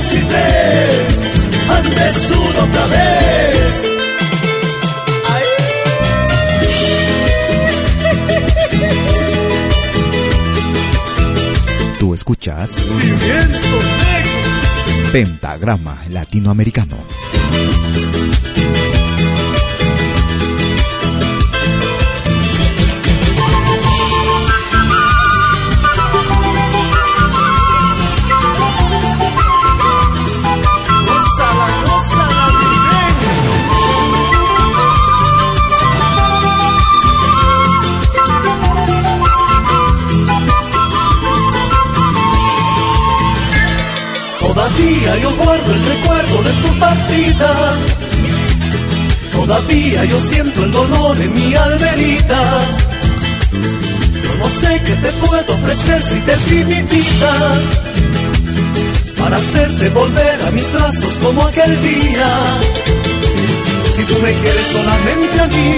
dos y tres, antes uno otra vez. Tú escuchas. Pentagrama Latinoamericano. Guardo el recuerdo de tu partida. Todavía yo siento el dolor en mi almerita. Yo no sé qué te puedo ofrecer si te di mi vida. Para hacerte volver a mis brazos como aquel día. Si tú me quieres solamente a mí,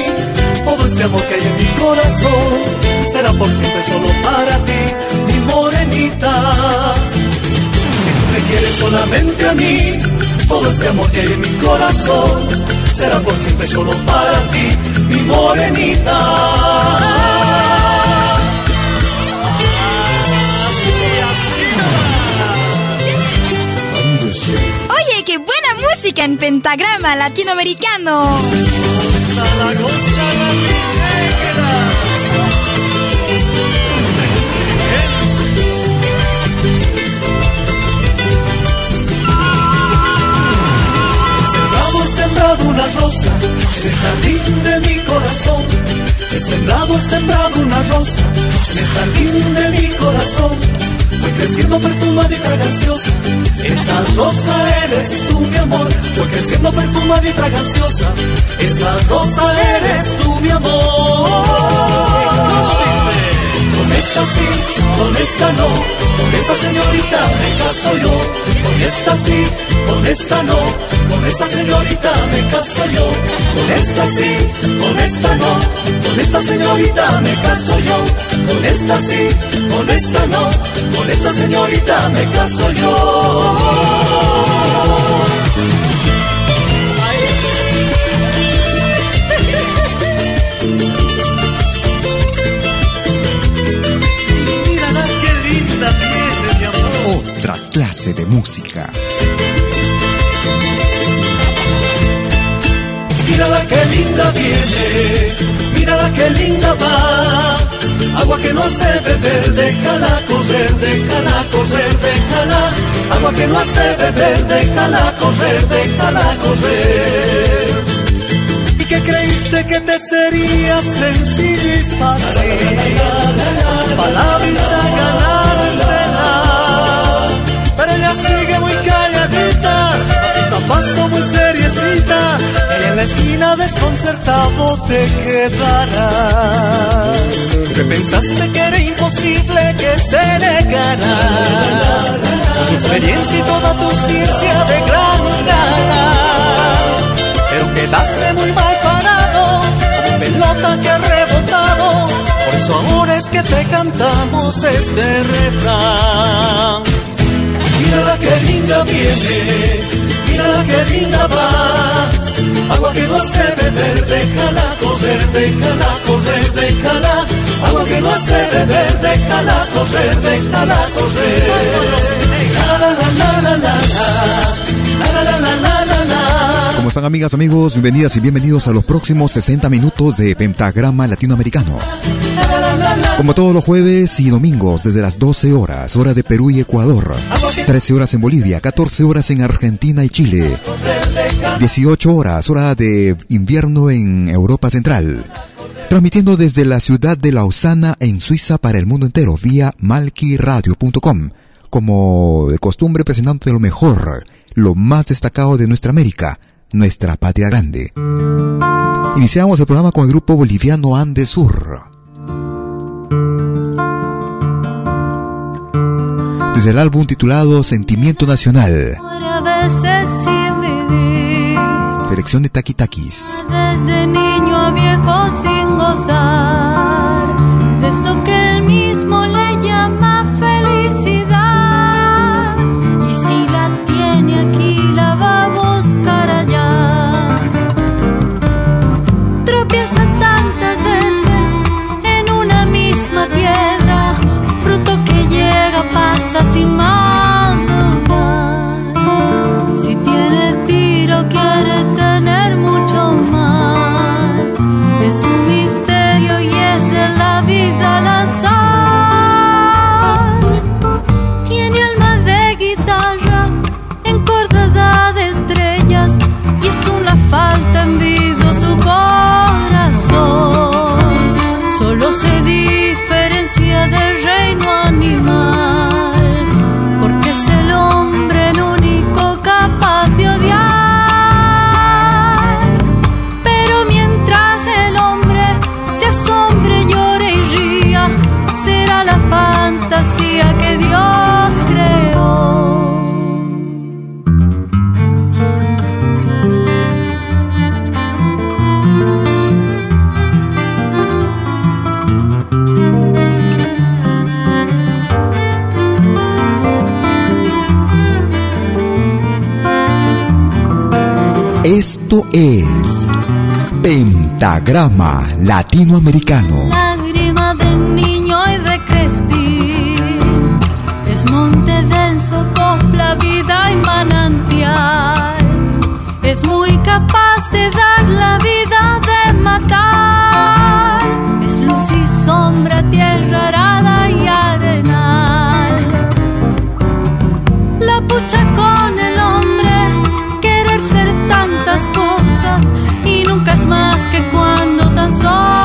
todo este amor que hay en mi corazón será por siempre solo para ti, mi morenita. Quieres solamente a mí, todo este amor que hay en mi corazón será por siempre solo para ti, mi morenita. Oye, qué buena música en pentagrama latinoamericano. Sembrado, una rosa en el de mi corazón. He sembrado, he sembrado una rosa en el de mi corazón. Fue creciendo perfumada y fraganciosa. Esa rosa eres tú, mi amor. Fue creciendo perfumada y fraganciosa. Esa rosa eres tú, mi amor. Con esta sí, con esta no, con esta señorita me caso yo. Con esta sí, con esta no, con esta señorita me caso yo. Con esta sí, con esta no, con esta señorita me caso yo. Con esta sí, con esta no, con esta señorita me caso yo. Clase de música. Mírala qué linda viene, mírala qué linda va. Agua que no has de beber, déjala correr, déjala correr, déjala. Agua que no has de beber, déjala correr, déjala correr. ¿Y qué creíste que te sería sencillo y fácil? Palabras a ganártela. Ella sigue muy calladita, pasito a paso muy seriecita. Y en la esquina desconcertado te quedarás. Que pensaste que era imposible que se negara. experiencia y toda tu ciencia de gran gana. Pero quedaste muy mal parado, como pelota que ha rebotado. Por eso ahora es que te cantamos este refrán. Mira que linda viene, mira que linda va. Agua que no has de beber, déjala correr, déjala correr, déjala. Agua que no has de beber, déjala correr, déjala correr. La la la la la la están amigas, amigos? Bienvenidas y bienvenidos a los próximos 60 minutos de Pentagrama Latinoamericano. Como todos los jueves y domingos desde las 12 horas, hora de Perú y Ecuador, 13 horas en Bolivia, 14 horas en Argentina y Chile, 18 horas, hora de invierno en Europa Central. Transmitiendo desde la ciudad de Lausana en Suiza para el mundo entero vía malquiradio.com. Como de costumbre presentando lo mejor, lo más destacado de nuestra América, nuestra patria grande. Iniciamos el programa con el grupo boliviano Andesur. Desde el álbum titulado Sentimiento Nacional. Selección de Taki Takis. Desde niño a viejo sin gozar de eso que Es Pentagrama Latinoamericano. Niño Y nunca es más que cuando tan solo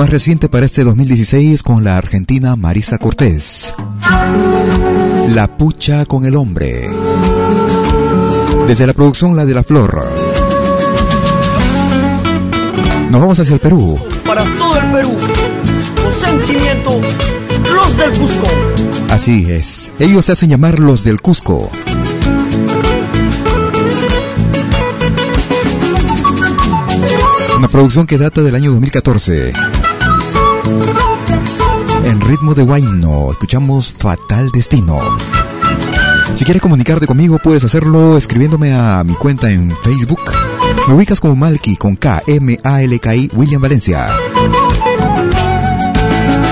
más reciente para este 2016 con la argentina Marisa Cortés. La pucha con el hombre. Desde la producción La de la Flor. Nos vamos hacia el Perú. Para todo el Perú, con sentimiento, los del Cusco. Así es. Ellos se hacen llamar los del Cusco. Una producción que data del año 2014. En ritmo de Guayno, escuchamos Fatal Destino. Si quieres comunicarte conmigo, puedes hacerlo escribiéndome a mi cuenta en Facebook. Me ubicas como Malky con K, M, A, L, K, I, William Valencia.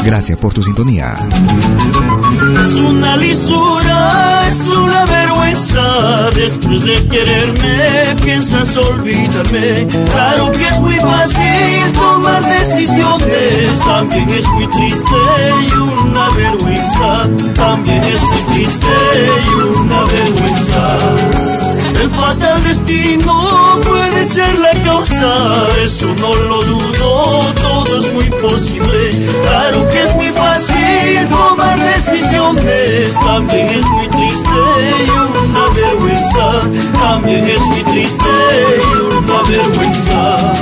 Gracias por tu sintonía. Es una lisura, es una vergüenza. Después de quererme, piensas olvidarme. Claro que es muy fácil tomar decisiones. También es muy triste y una vergüenza. También es muy triste y una vergüenza. El fatal destino puede ser la causa, eso no lo dudo, todo es muy posible. Claro que es muy fácil tomar decisiones, también es muy triste también es muy triste y una vergüenza.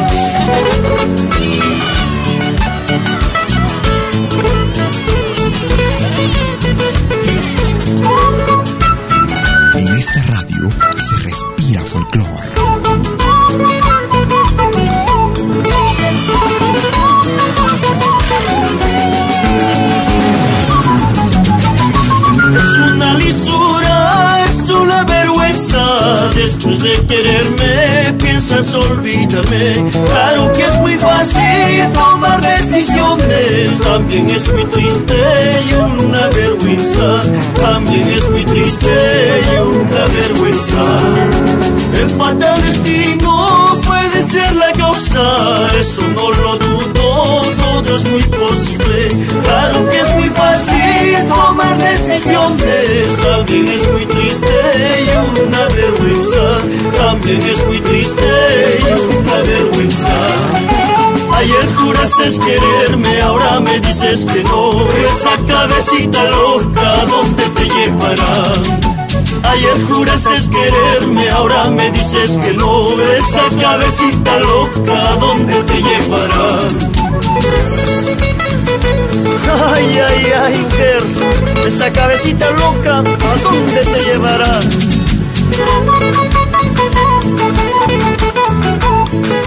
De quererme, piensas olvidarme. Claro que es muy fácil tomar decisiones. También es muy triste y una vergüenza. También es muy triste y una vergüenza. El fatal destino puede ser la causa, eso no lo dudo, es muy posible. Claro que es muy fácil tomar decisiones, también es muy triste y una vergüenza, también es muy triste y una vergüenza. Ayer juraste quererme, ahora me dices que no. Esa cabecita loca, ¿dónde te llevará? Ayer juraste quererme, ahora me dices que no. Esa cabecita loca, ¿dónde te llevará? Ay, ay, ay, esa cabecita loca, ¿a dónde te llevará?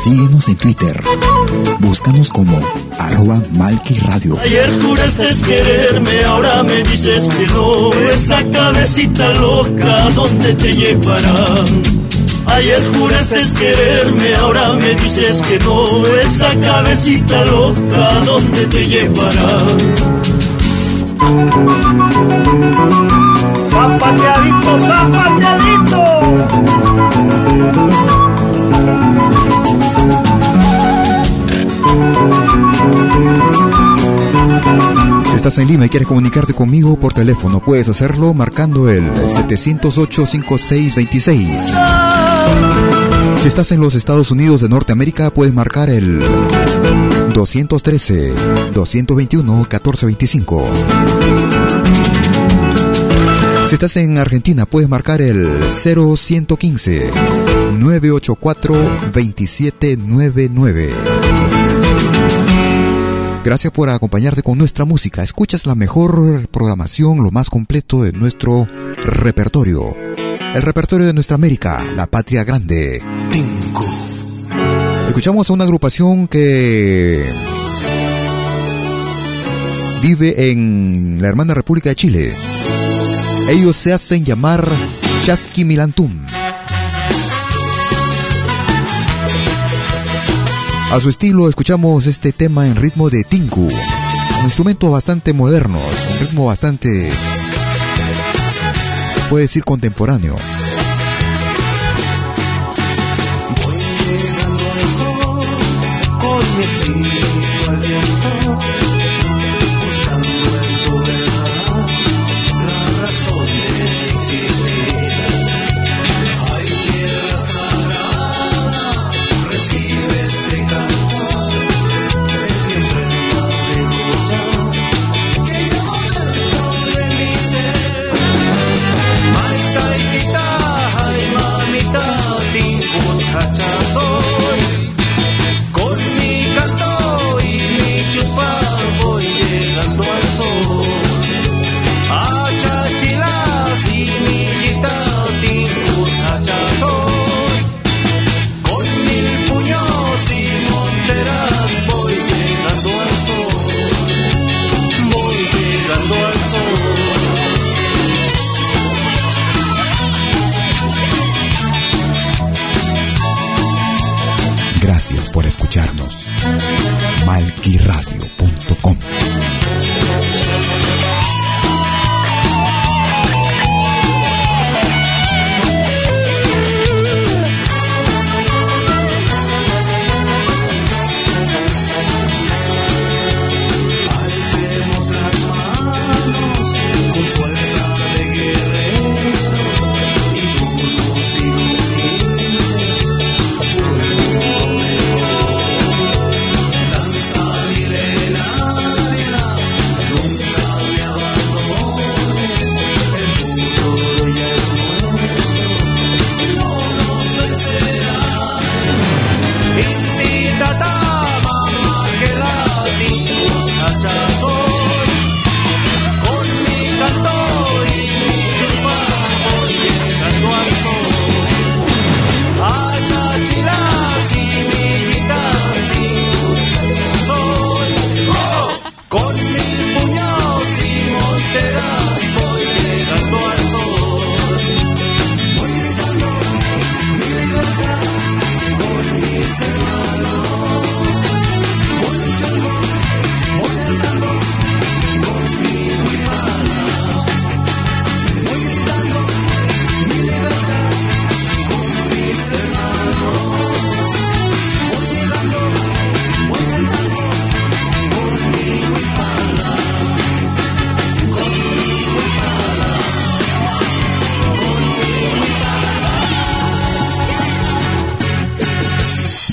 Síguenos en Twitter. Búscanos como arroba Malki Radio. Ayer juraste quererme, ahora me dices que no. Esa cabecita loca, ¿dónde te llevará? Ayer juraste quererme, ahora me dices que no. Esa cabecita loca, ¿dónde te llevará? Zapateadito, zapateadito. Si estás en Lima y quieres comunicarte conmigo por teléfono, puedes hacerlo marcando el 708-5626. Si estás en los Estados Unidos de Norteamérica, puedes marcar el 213-221-1425. Si estás en Argentina, puedes marcar el 0115-984-2799. Gracias por acompañarte con nuestra música. Escuchas la mejor programación, lo más completo de nuestro repertorio. El repertorio de nuestra América, la patria grande. Escuchamos a una agrupación que vive en la hermana República de Chile. Ellos se hacen llamar Chasqui Milantum. A su estilo escuchamos este tema en ritmo de tinku, un instrumento bastante moderno, un ritmo bastante, puede decir contemporáneo.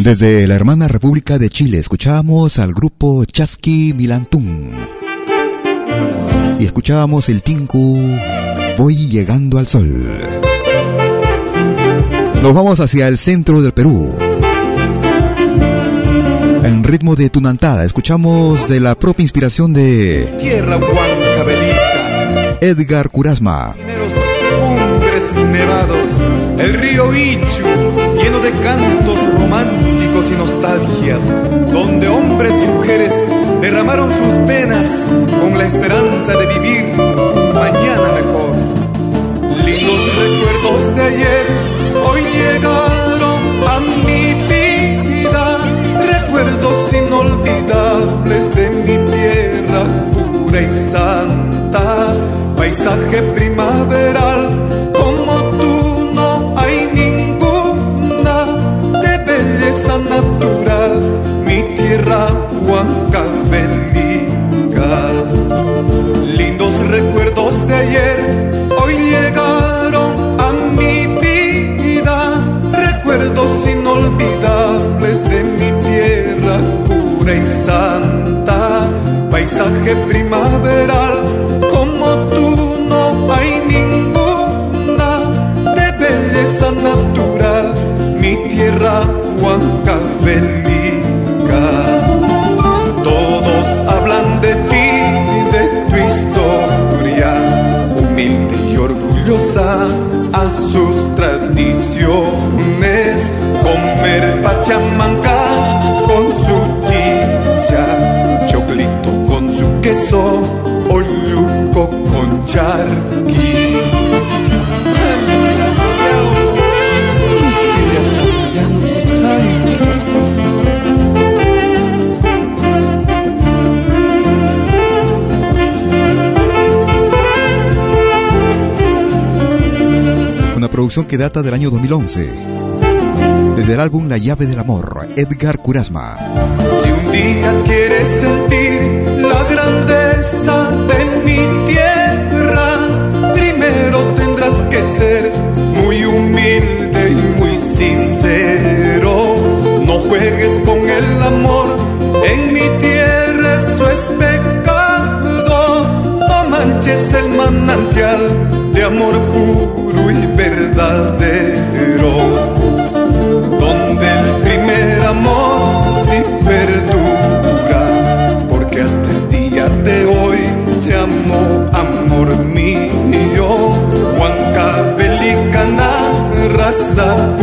Desde la hermana República de Chile escuchábamos al grupo Chasqui Milantún. Y escuchábamos el Tinku Voy llegando al sol. Nos vamos hacia el centro del Perú. En ritmo de tunantada, escuchamos de la propia inspiración de Tierra Edgar Curasma. nevados, el río Ichu, lleno de cantos románticos y nostalgias, donde hombres y mujeres derramaron sus penas con la esperanza de vivir mañana mejor. Lindos recuerdos de ayer hoy llegaron a mi vida, recuerdos inolvidables de mi tierra pura y santa, paisaje primaveral producción que data del año 2011. Desde el álbum La llave del amor, Edgar Curasma. Si un día quieres sentir la grandeza de mi tierra, primero tendrás que ser muy humilde y muy sincero. No juegues con el amor, en mi tierra eso es pecado. No manches el manantial de amor puro y verdadero, donde el primer amor sí perdura, porque hasta el día de hoy te amo, amor mío, Huanca Belicana, raza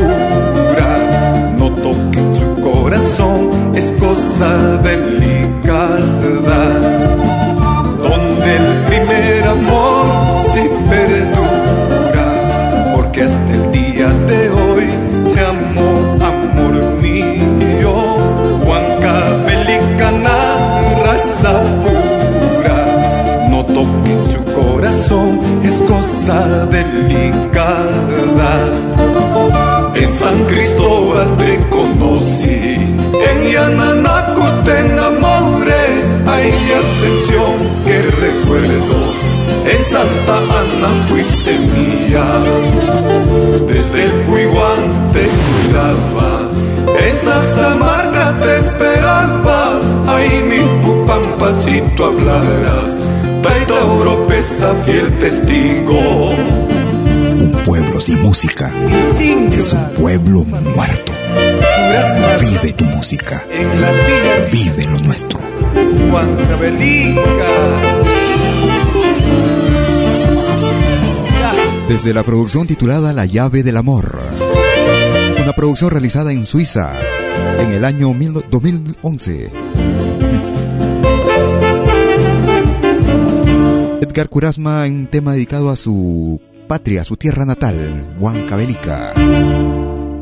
Yananaco te enamoré, hay ascensión que recuerdos en Santa Ana fuiste mía. Desde el Cuiguán te cuidaba, en Sasamarca te esperaba. Ahí mi pupampacito hablarás, Taita Europeza fiel testigo. Un pueblo sin música es un pueblo muerto. Vive tu música. Vive lo nuestro. Desde la producción titulada La llave del amor. Una producción realizada en Suiza en el año 2011. Edgar Curasma en un tema dedicado a su patria, a su tierra natal, Huancavelica.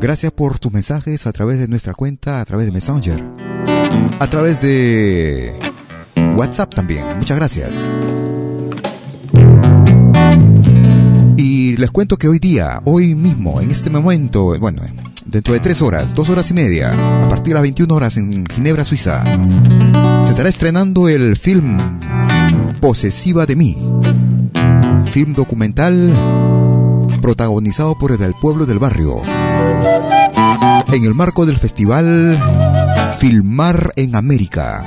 Gracias por tus mensajes a través de nuestra cuenta, a través de Messenger, a través de WhatsApp también. Muchas gracias. les cuento que hoy día, hoy mismo, en este momento, bueno, dentro de tres horas, dos horas y media, a partir de las 21 horas en Ginebra, Suiza, se estará estrenando el film Posesiva de mí. Film documental protagonizado por el del pueblo del barrio. en el marco del festival Filmar en América.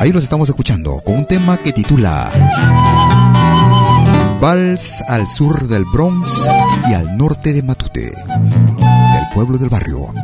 Ahí los estamos escuchando con un tema que titula Vals al sur del Bronx y al norte de Matute, del pueblo del barrio.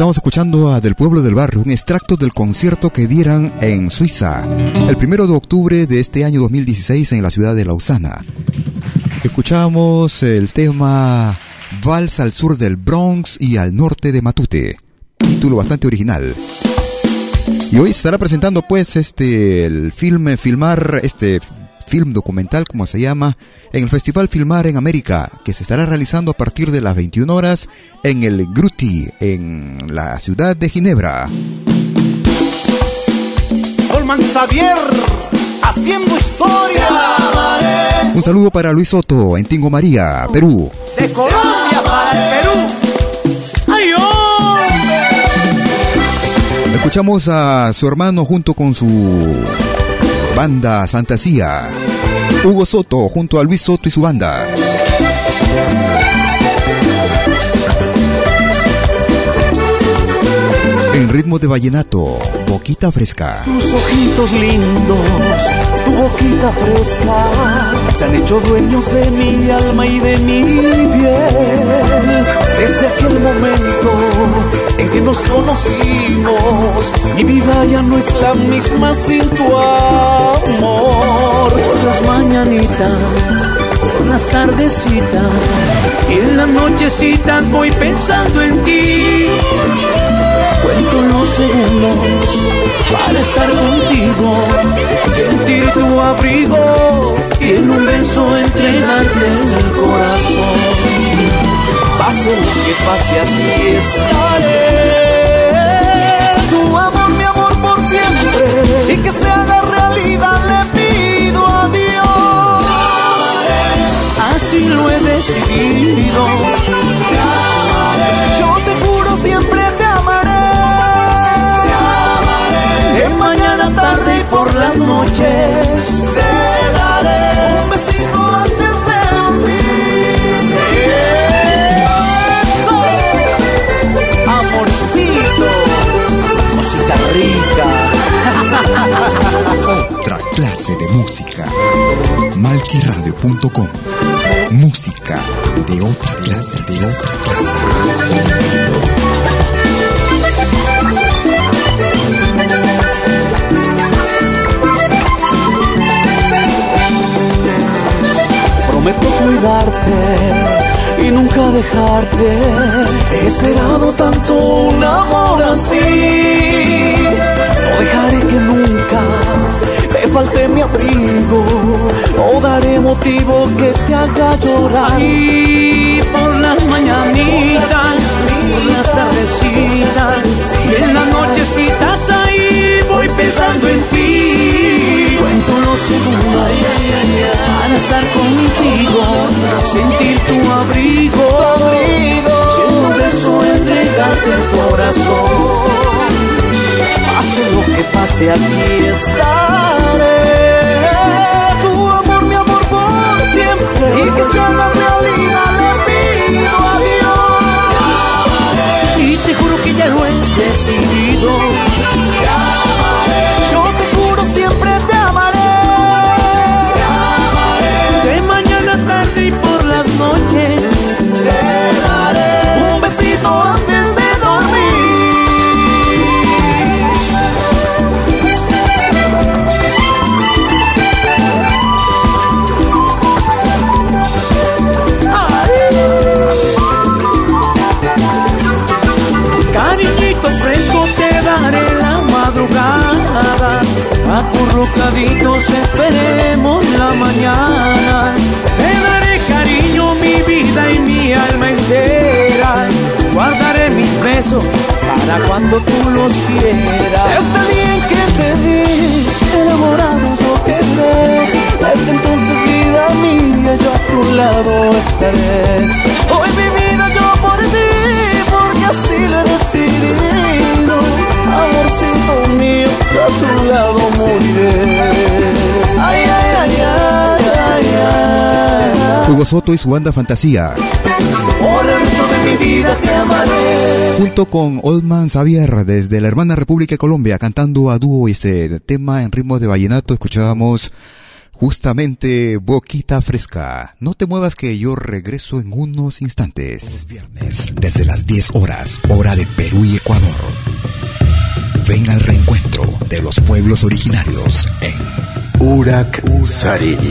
Estamos escuchando a Del Pueblo del Barrio, un extracto del concierto que dieran en Suiza el primero de octubre de este año 2016 en la ciudad de Lausana. Escuchamos el tema Vals al sur del Bronx y al norte de Matute, título bastante original. Y hoy estará presentando pues este el filme filmar este film documental como se llama en el Festival Filmar en América, que se estará realizando a partir de las 21 horas en el Gruti, en la ciudad de Ginebra. Olman Xavier, haciendo historia. Un saludo para Luis Soto en Tingo María, Perú. De Colombia para el Perú. ¡Ay, Escuchamos a su hermano junto con su banda Fantasía. Hugo Soto junto a Luis Soto y su banda. En ritmo de vallenato, boquita fresca. Tus ojitos lindos, tu boquita fresca, se han hecho dueños de mi alma y de mi piel. Desde aquel momento en que nos conocimos, mi vida ya no es la misma sin tu amor. Por las mañanitas, por las tardecitas y en las nochecitas voy pensando en ti. Cuento los segundos para estar contigo, sentir tu abrigo y en un beso entregarte el que pase estaré. Tu amor, mi amor por siempre y que se haga realidad le pido a Dios. Así lo he decidido. Yo te juro siempre te amaré. Te mañana tarde y por las noches rica. Otra clase de música. Malquiradio.com Música de otra clase, de otra clase. Prometo cuidarte y nunca dejarte. He esperado tanto un amor así. No dejaré que nunca te falte mi abrigo. No daré motivo que te haga llorar. Y por las mañanitas, por las tardecitas y en las nochecitas ahí voy pensando en ti. Cuento los segundos para estar contigo, sentir tu abrigo, lleno de beso entregarte el corazón. Pase lo que pase, aquí estaré. Tu amor, mi amor, por siempre. Y que sea la realidad, le pido a Dios. Y te juro que ya lo he decidido. Acurrucaditos esperemos la mañana. Te daré cariño, mi vida y mi alma entera. Guardaré mis besos para cuando tú los quieras. Desde el día en que te vi, enamorado Soto y su banda Fantasía, Por el resto de mi vida te amaré. junto con Oldman Xavier desde la hermana República de Colombia, cantando a dúo ese tema en ritmo de vallenato, escuchábamos justamente Boquita Fresca. No te muevas que yo regreso en unos instantes. Los viernes, desde las 10 horas, hora de Perú y Ecuador. Ven al reencuentro de los pueblos originarios en Urak Sariri.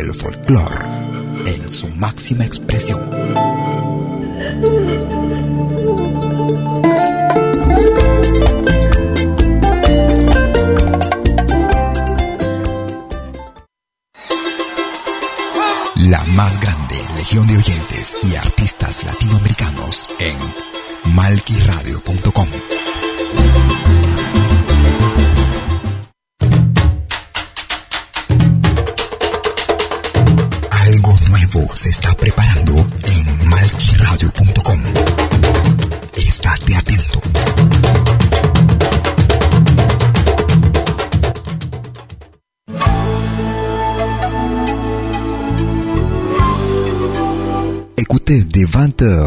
el folclore en su máxima expresión. La más grande legión de oyentes y artistas latinoamericanos en malquiradio.com.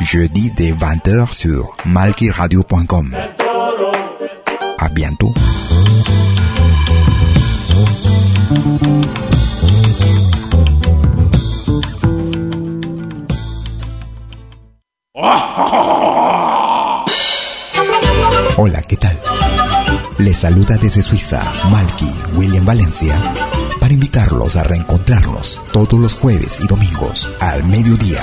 Jeudi dès 20h sur malkiradio.com. À bientôt. Hola, ¿qué tal? Les saluda desde Suiza Malky William Valencia para invitarlos a reencontrarnos todos los jueves y domingos al mediodía,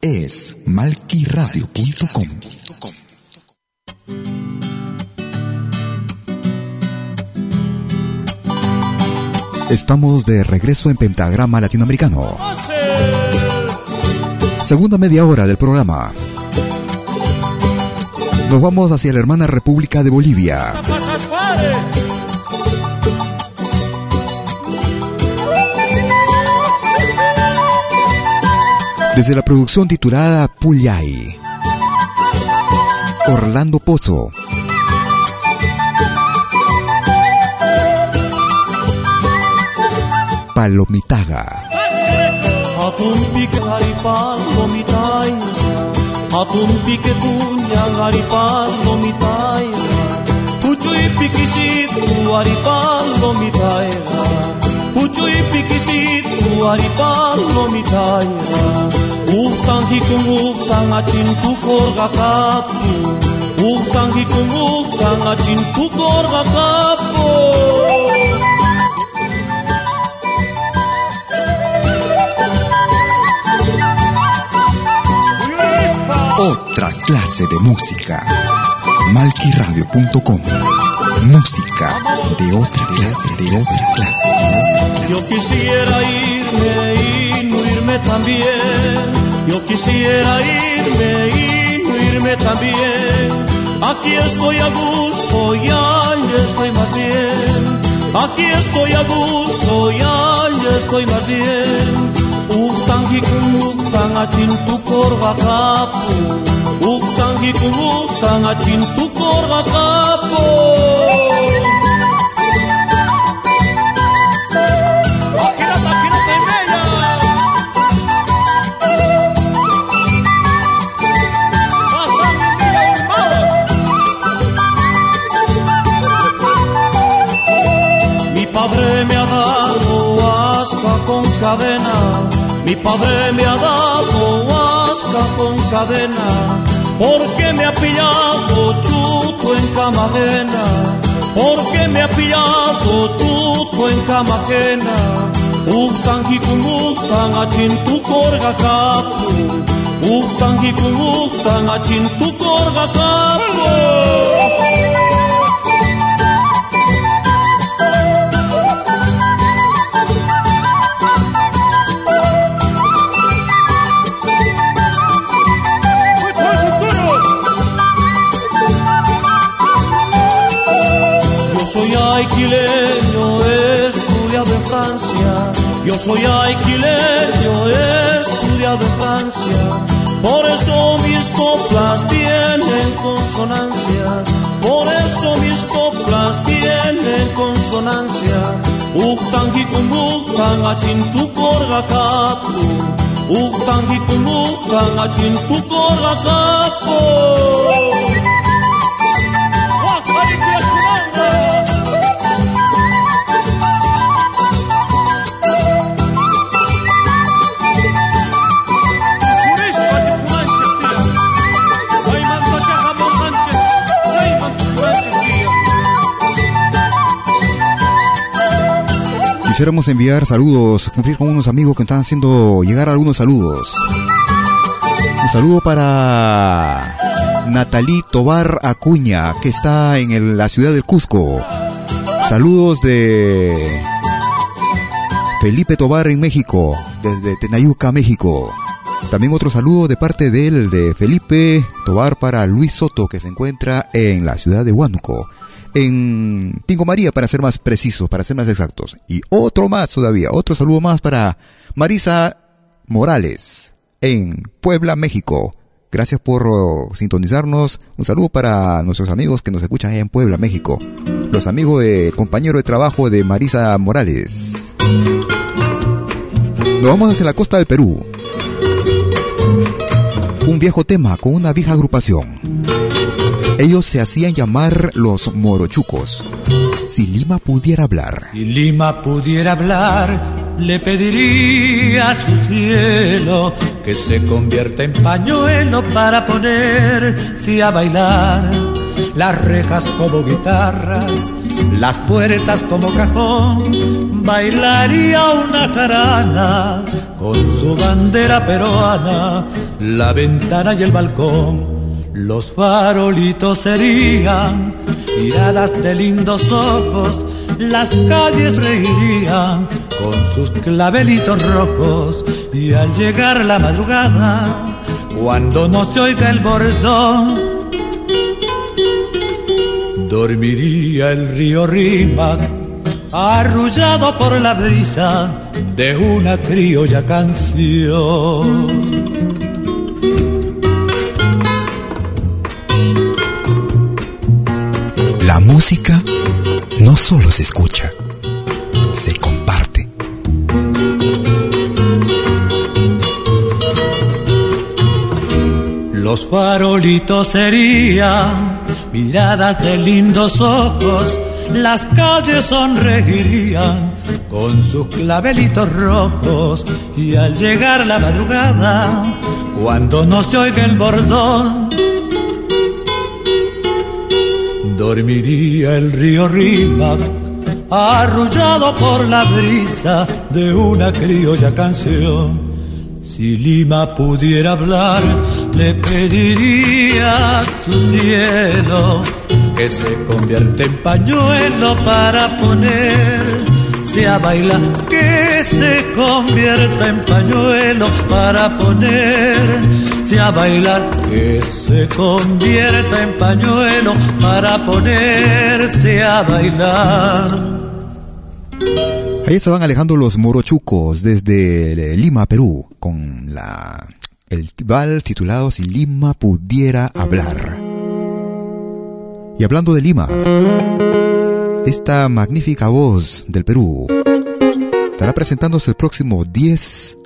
Es malquiradio.com. Estamos de regreso en Pentagrama Latinoamericano. Segunda media hora del programa. Nos vamos hacia la hermana República de Bolivia. Desde la producción titulada Puyay. Orlando Pozo. Palomitaga. Hatumpi ke haripal lomitai Hatumpi ke kunyang haripal lomitai Utang hikung utang acin Otra clase de música. Malquiradio.com. Música Yo quisiera irme y no irme también. Yo quisiera irme y no irme también. Aquí estoy a gusto y allá estoy más bien. Aquí estoy a gusto y allá estoy más bien. Utang hikung utang acin tukor gakapu Utang hikung utang acin tukor gakapu cadena porque me ha pillado chuto en cama porque me ha pillado chuto en cama ajena. Uktan hikunguktan achin tu korga kapu, uktan hikunguktan achin tu korga kapu. Aiquileño, estudiado en Francia. Yo soy aiquileño, estudiado en Francia. Por eso mis coplas tienen consonancia, por eso mis coplas tienen consonancia. Uktangi kumuktan achin tu korga kapu, uktangi kumuktan achin tu korga kapu. Quisiéramos enviar saludos, cumplir con unos amigos que están haciendo llegar algunos saludos. Un saludo para Natalí Tobar Acuña, que está en la ciudad del Cusco. Saludos de Felipe Tobar en México, desde Tenayuca, México. También otro saludo de parte de de Felipe Tobar para Luis Soto, que se encuentra en la ciudad de Huánuco en Tingo María, para ser más precisos, para ser más exactos. Y otro más todavía, otro saludo más para Marisa Morales, en Puebla, México. Gracias por sintonizarnos. Un saludo para nuestros amigos que nos escuchan en Puebla, México. Los amigos de compañero de trabajo de Marisa Morales. Nos vamos hacia la costa del Perú. Un viejo tema con una vieja agrupación. Ellos se hacían llamar los morochucos. Si Lima pudiera hablar. Si Lima pudiera hablar, le pediría a su cielo que se convierta en pañuelo para ponerse a bailar. Las rejas como guitarras, las puertas como cajón. Bailaría una jarana con su bandera peruana, la ventana y el balcón los farolitos serían miradas de lindos ojos, las calles reirían con sus clavelitos rojos y al llegar la madrugada, cuando no se oiga el bordón, dormiría el río Rímac arrullado por la brisa de una criolla canción. Música no solo se escucha, se comparte. Los farolitos serían miradas de lindos ojos, las calles sonreirían con sus clavelitos rojos y al llegar la madrugada, cuando no se oiga el bordón, dormiría el río Rímac, arrullado por la brisa de una criolla canción. Si Lima pudiera hablar, le pediría a su cielo que se convierta en pañuelo para a bailar, que se convierta en pañuelo para ponerse a bailar que se convierta en pañuelo para ponerse a bailar. Ahí se van alejando los morochucos desde Lima, Perú, con la el vals titulado Si Lima pudiera hablar. Y hablando de Lima, esta magnífica voz del Perú estará presentándose el próximo 10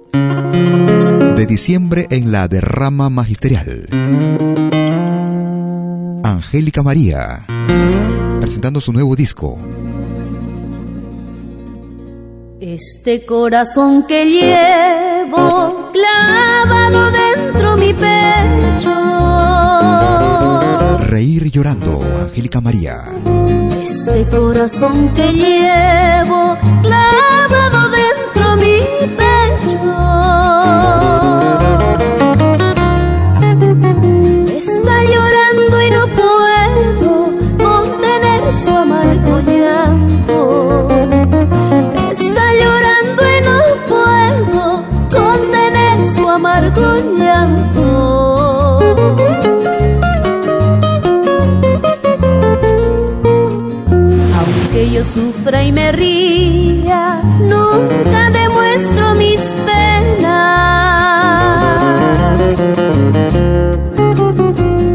de diciembre en la derrama magisterial. Angélica María, presentando su nuevo disco. Este corazón que llevo clavado dentro mi pecho. Llorando, Angélica María. Este corazón que llevo clavado dentro mi pecho. Aunque yo sufra y me ría, nunca demuestro mis penas.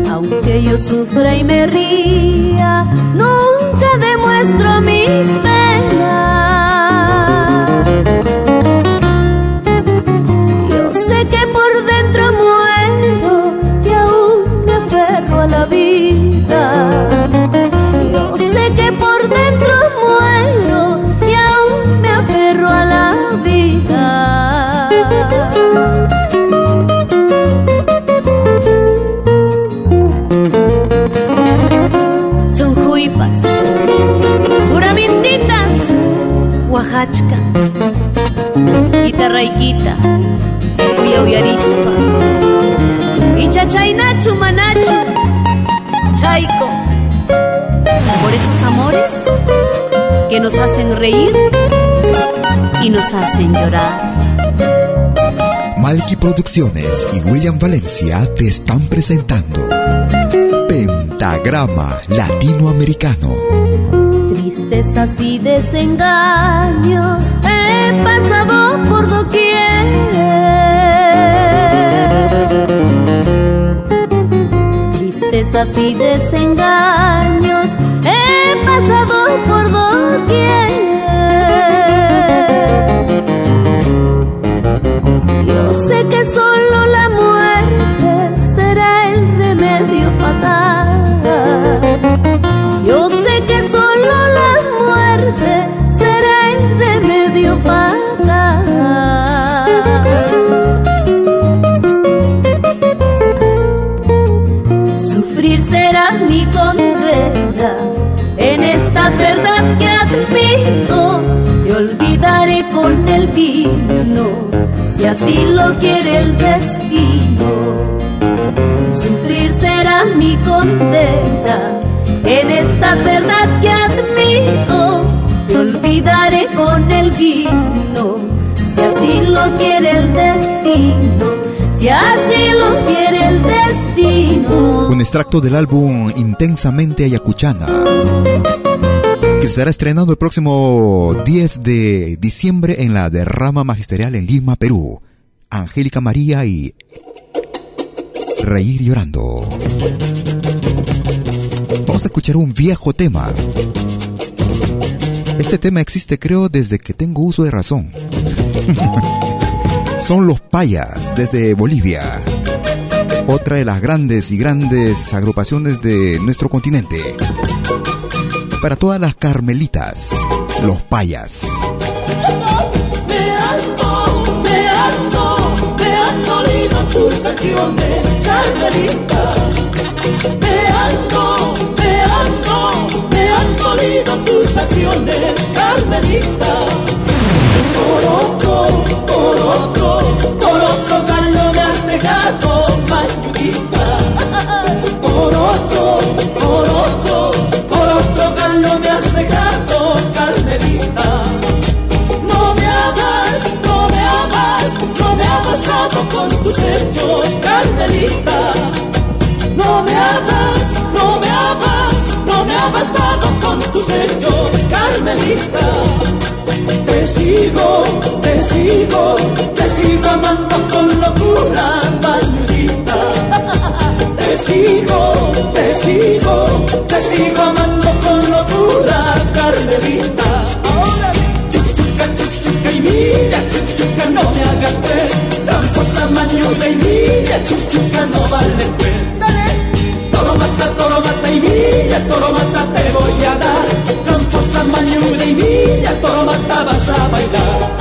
Aunque yo sufra y me ría, nunca demuestro mis penas. Itarraiquita, Uyarispa, y Chachainachu, Manachu, Chaico. Por esos amores que nos hacen reír y nos hacen llorar. Malky Producciones y William Valencia te están presentando Pentagrama Latinoamericano. Tristezas y desengaños pasado por doquier. Tristezas y desengaños he pasado por doquier. Olvidaré con el vino si así lo quiere el destino. Sufrir será mi condena en esta verdad que admito. Te olvidaré con el vino, si así lo quiere el destino, si así lo quiere el destino. Un extracto del álbum Intensamente Ayacuchana, que se estará estrenando el próximo 10 de diciembre en la derrama magisterial en Lima, Perú. Angélica María y Reír llorando. Vamos a escuchar un viejo tema. Este tema existe creo desde que tengo uso de razón. Son los payas desde Bolivia. Otra de las grandes y grandes agrupaciones de nuestro continente. Para todas las carmelitas, los payas. Tus acciones, Carmelita. Me ando, me ando, me han dolido tus acciones, Carmelita. Con tus hechos, Carmelita. No me hagas, no me hagas, no me hagas nada con tus hechos, Carmelita. Te sigo, te sigo, te sigo amando con locura, mañudita. Te sigo, te sigo, y mira, chuchuca, no vale pues. Dale, toro mata, toro mata y mira, toro mata te voy a dar, tramposa mañuda y mira, toro mata vas a bailar.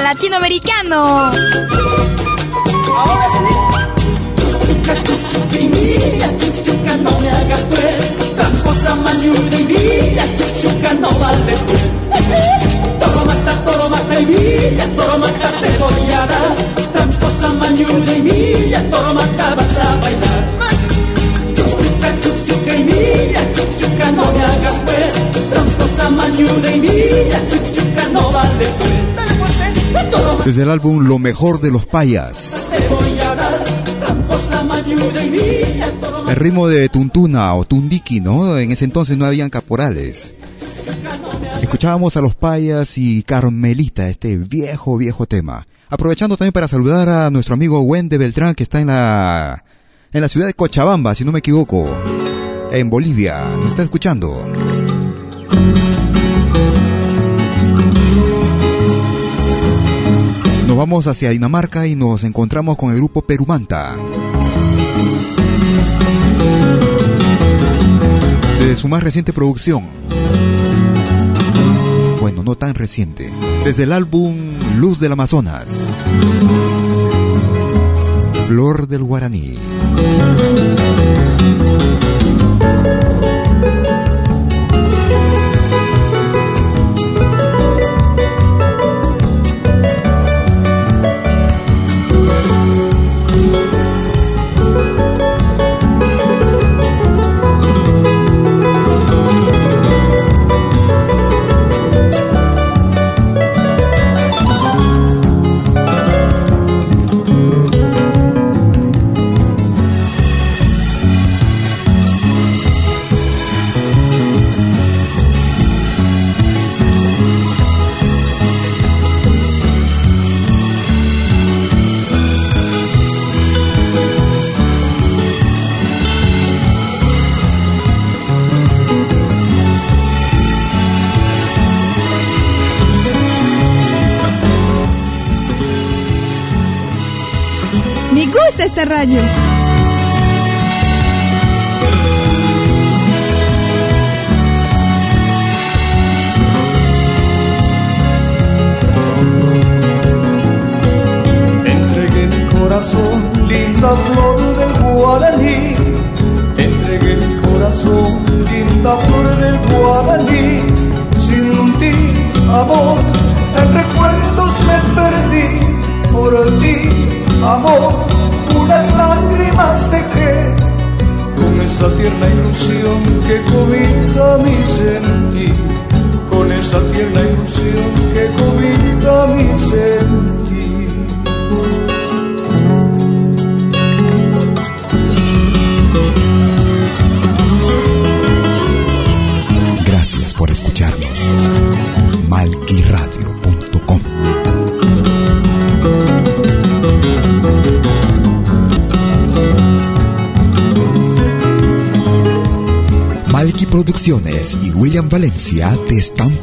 Latinoamericano. chuchuca y mira, chuchuca, no me hagas pues, tramposa mañuda y mira, chuchuca, no vale pues. Desde el álbum Lo mejor de los payas. El ritmo de tuntuna o tundiki, ¿no? En ese entonces no habían caporales. Escuchábamos a los payas y Carmelita, este viejo, viejo tema. Aprovechando también para saludar a nuestro amigo Wende Beltrán, que está en la, en la ciudad de Cochabamba, si no me equivoco, en Bolivia. Nos está escuchando. Vamos hacia Dinamarca y nos encontramos con el grupo Perumanta. De su más reciente producción. Bueno, no tan reciente. Desde el álbum Luz del Amazonas. Flor del Guaraní.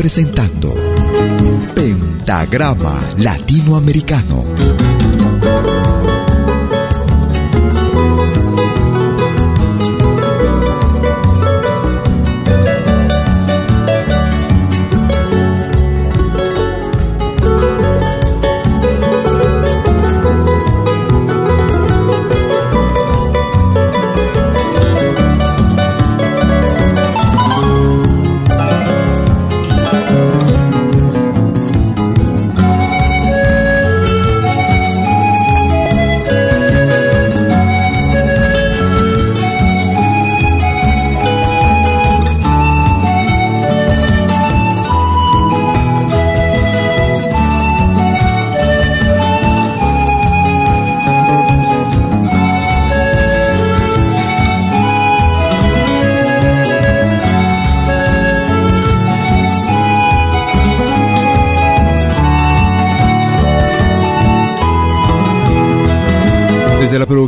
Presentando Pentagrama Latinoamericano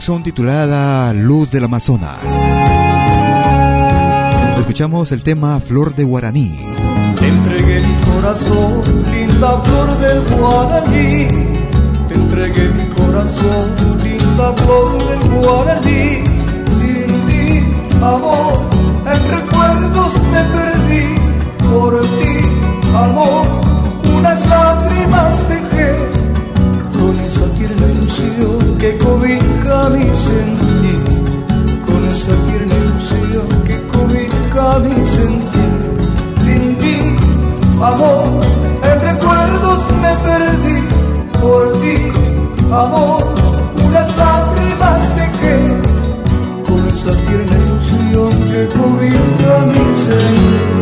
titulada Luz del Amazonas. Escuchamos el tema Flor de Guaraní. Te entregué mi corazón, linda flor del Guaraní. Te entregué mi corazón, linda flor del Guaraní. Sin ti, amor, en recuerdos me perdí. Por ti, amor, unas lágrimas tierna ilusión que cobija mi sentir, con esa tierna ilusión que cobija mi sentir. Sin ti, amor, en recuerdos me perdí, por ti, amor, unas lágrimas te quedé, con esa tierna ilusión que cobija mi sentir.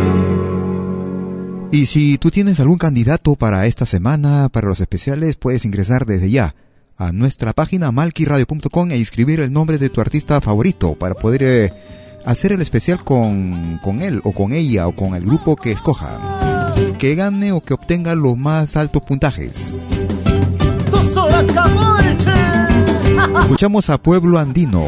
Y si tú tienes algún candidato para esta semana, para los especiales, puedes ingresar desde ya a nuestra página malquiradio.com e inscribir el nombre de tu artista favorito para poder eh, hacer el especial con, con él o con ella o con el grupo que escoja. Que gane o que obtenga los más altos puntajes. Escuchamos a Pueblo Andino.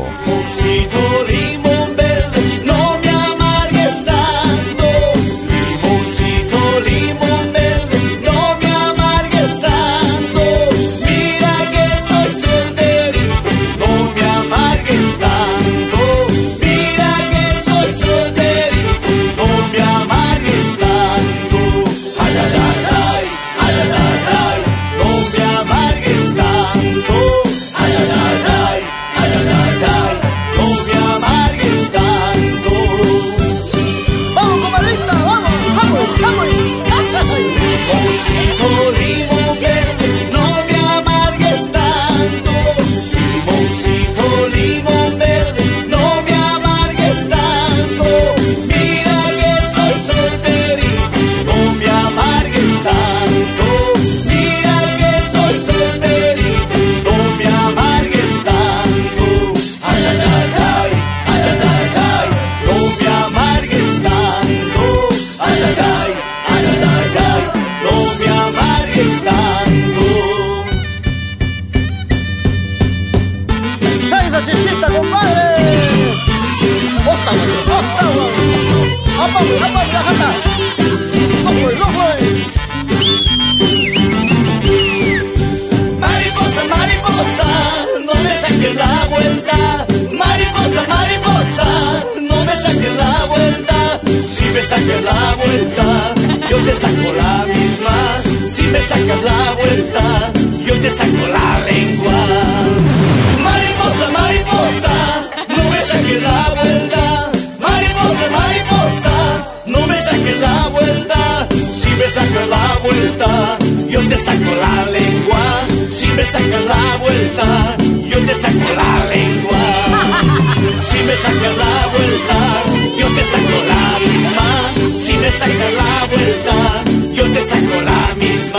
misma.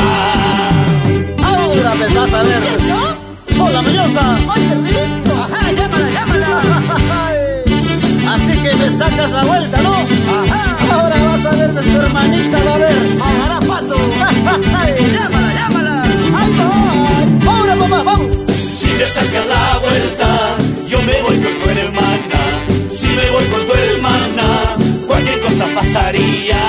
Ahora me vas a ver. ¡Hola, mañosa! ¡Oye, rico! ¡Ajá, llámala, llámala! Así que me sacas la vuelta, ¿no? ¡Ajá! Ahora vas a ver, nuestra hermanita va a ver. ¡Agarra paso! ¡Llámala, llámala! ¡Ay, ¡Ahora, mamá, vamos! Si me sacas la vuelta, yo me voy con tu hermana. Si me voy con tu hermana, cualquier cosa pasaría.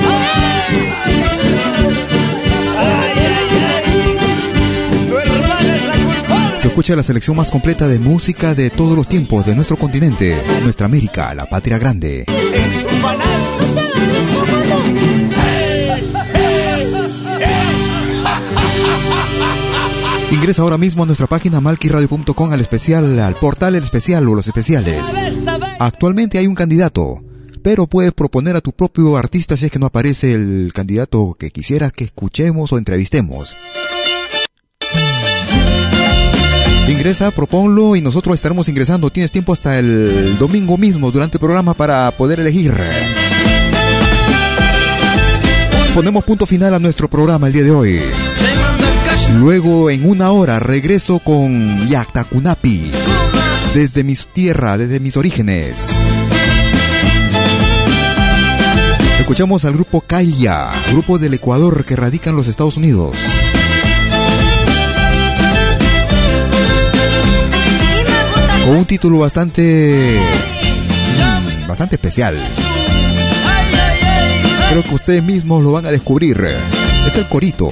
escucha la selección más completa de música de todos los tiempos de nuestro continente, nuestra América, la patria grande. Ingresa ahora mismo a nuestra página malquiradio.com al especial, al portal El Especial o los especiales. Actualmente hay un candidato, pero puedes proponer a tu propio artista si es que no aparece el candidato que quisieras que escuchemos o entrevistemos. Ingresa, proponlo y nosotros estaremos ingresando. Tienes tiempo hasta el domingo mismo durante el programa para poder elegir. Ponemos punto final a nuestro programa el día de hoy. Luego, en una hora, regreso con Yaktakunapi. Desde mis tierras, desde mis orígenes. Escuchamos al grupo Kaya, grupo del Ecuador que radica en los Estados Unidos. Título bastante bastante especial. Creo que ustedes mismos lo van a descubrir. Es el corito.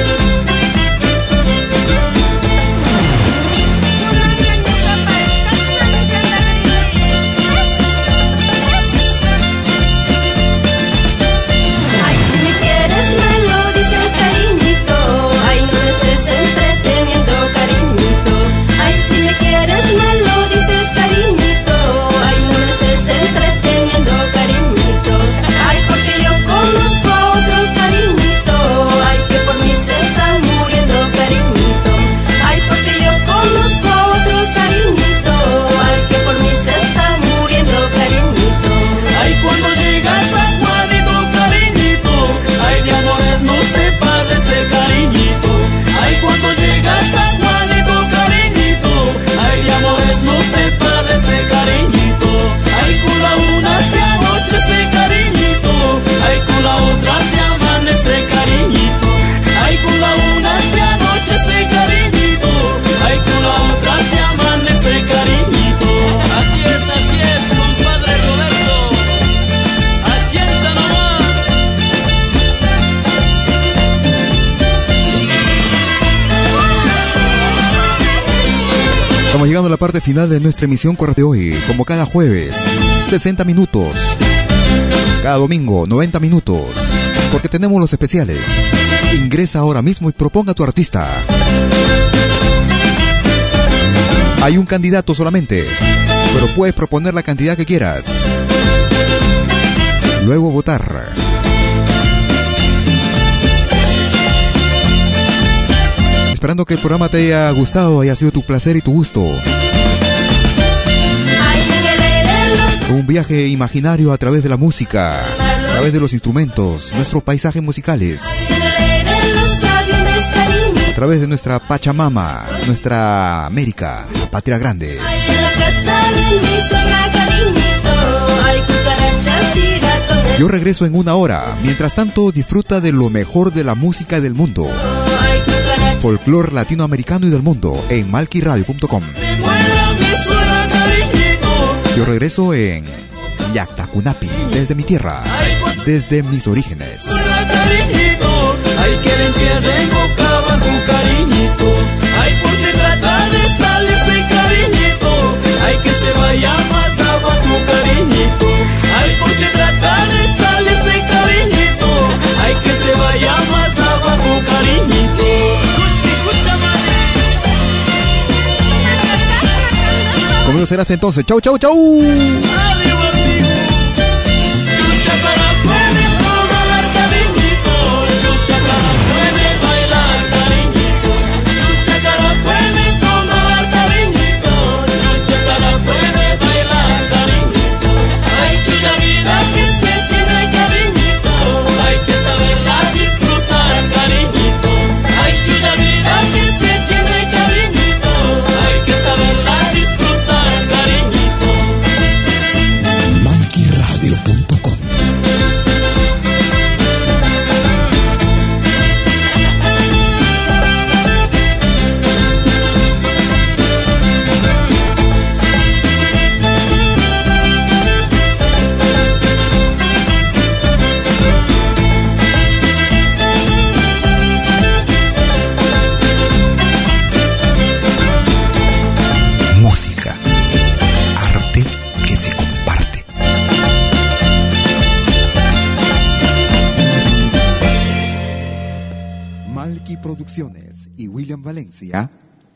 Parte final de nuestra emisión de hoy, como cada jueves, 60 minutos. Cada domingo, 90 minutos. Porque tenemos los especiales. Ingresa ahora mismo y proponga a tu artista. Hay un candidato solamente, pero puedes proponer la cantidad que quieras. Luego votar. Esperando que el programa te haya gustado, haya sido tu placer y tu gusto. Un viaje imaginario a través de la música, a través de los instrumentos, nuestros paisajes musicales. A través de nuestra Pachamama, nuestra América, la patria grande. Yo regreso en una hora. Mientras tanto, disfruta de lo mejor de la música del mundo folclor latinoamericano y del mundo en malquiradio.com. Yo regreso en Yactacunapi, desde mi tierra, desde mis orígenes. Hay que le entierren boca abajo, cariñito. Hay por se trata de salirse, cariñito. Hay que se vaya más abajo, cariñito. Hay por se trata de salirse, cariñito. Hay que se vaya más Conmigo serás entonces. Chau, chau, chau.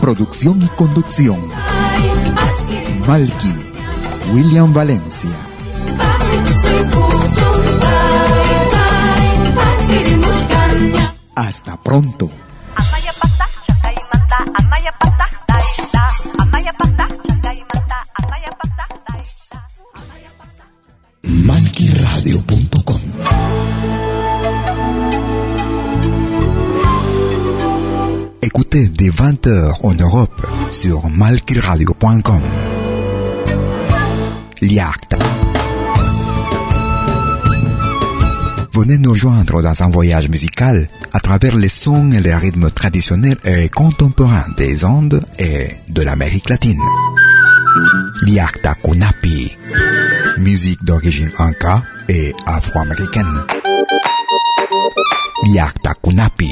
Producción y conducción. Malky, William Valencia. Hasta pronto. Europe sur malquiradio.com. Liacta. Venez nous joindre dans un voyage musical à travers les sons et les rythmes traditionnels et contemporains des Andes et de l'Amérique latine. Liacta Kunapi. Musique d'origine inca et afro-américaine. Liacta Kunapi.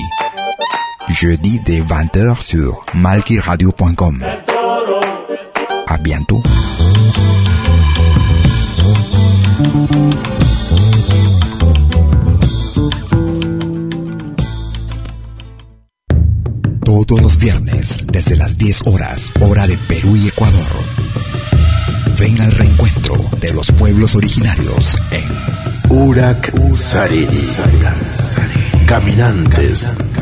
Jeudi dès 20h sur malkiradio.com. À bientôt. Todos los viernes, desde las 10 horas, hora de Perú y Ecuador. Ven al reencuentro de los pueblos originarios en Urak Sariri. Caminantes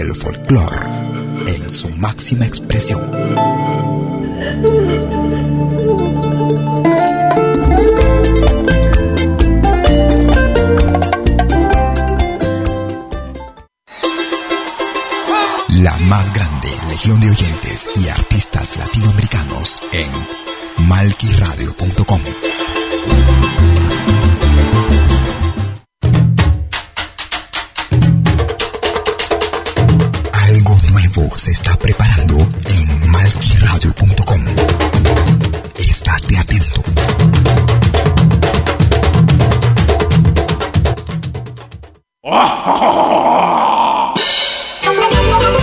el folclore en su máxima expresión. La más grande legión de oyentes y artistas latinoamericanos en malquiradio.com.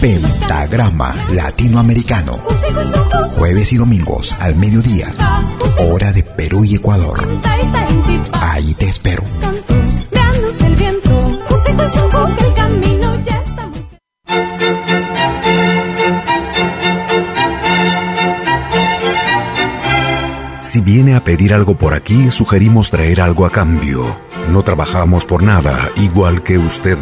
Pentagrama Latinoamericano, jueves y domingos al mediodía, hora de Perú y Ecuador. Ahí te espero. Si viene a pedir algo por aquí, sugerimos traer algo a cambio. No trabajamos por nada, igual que usted.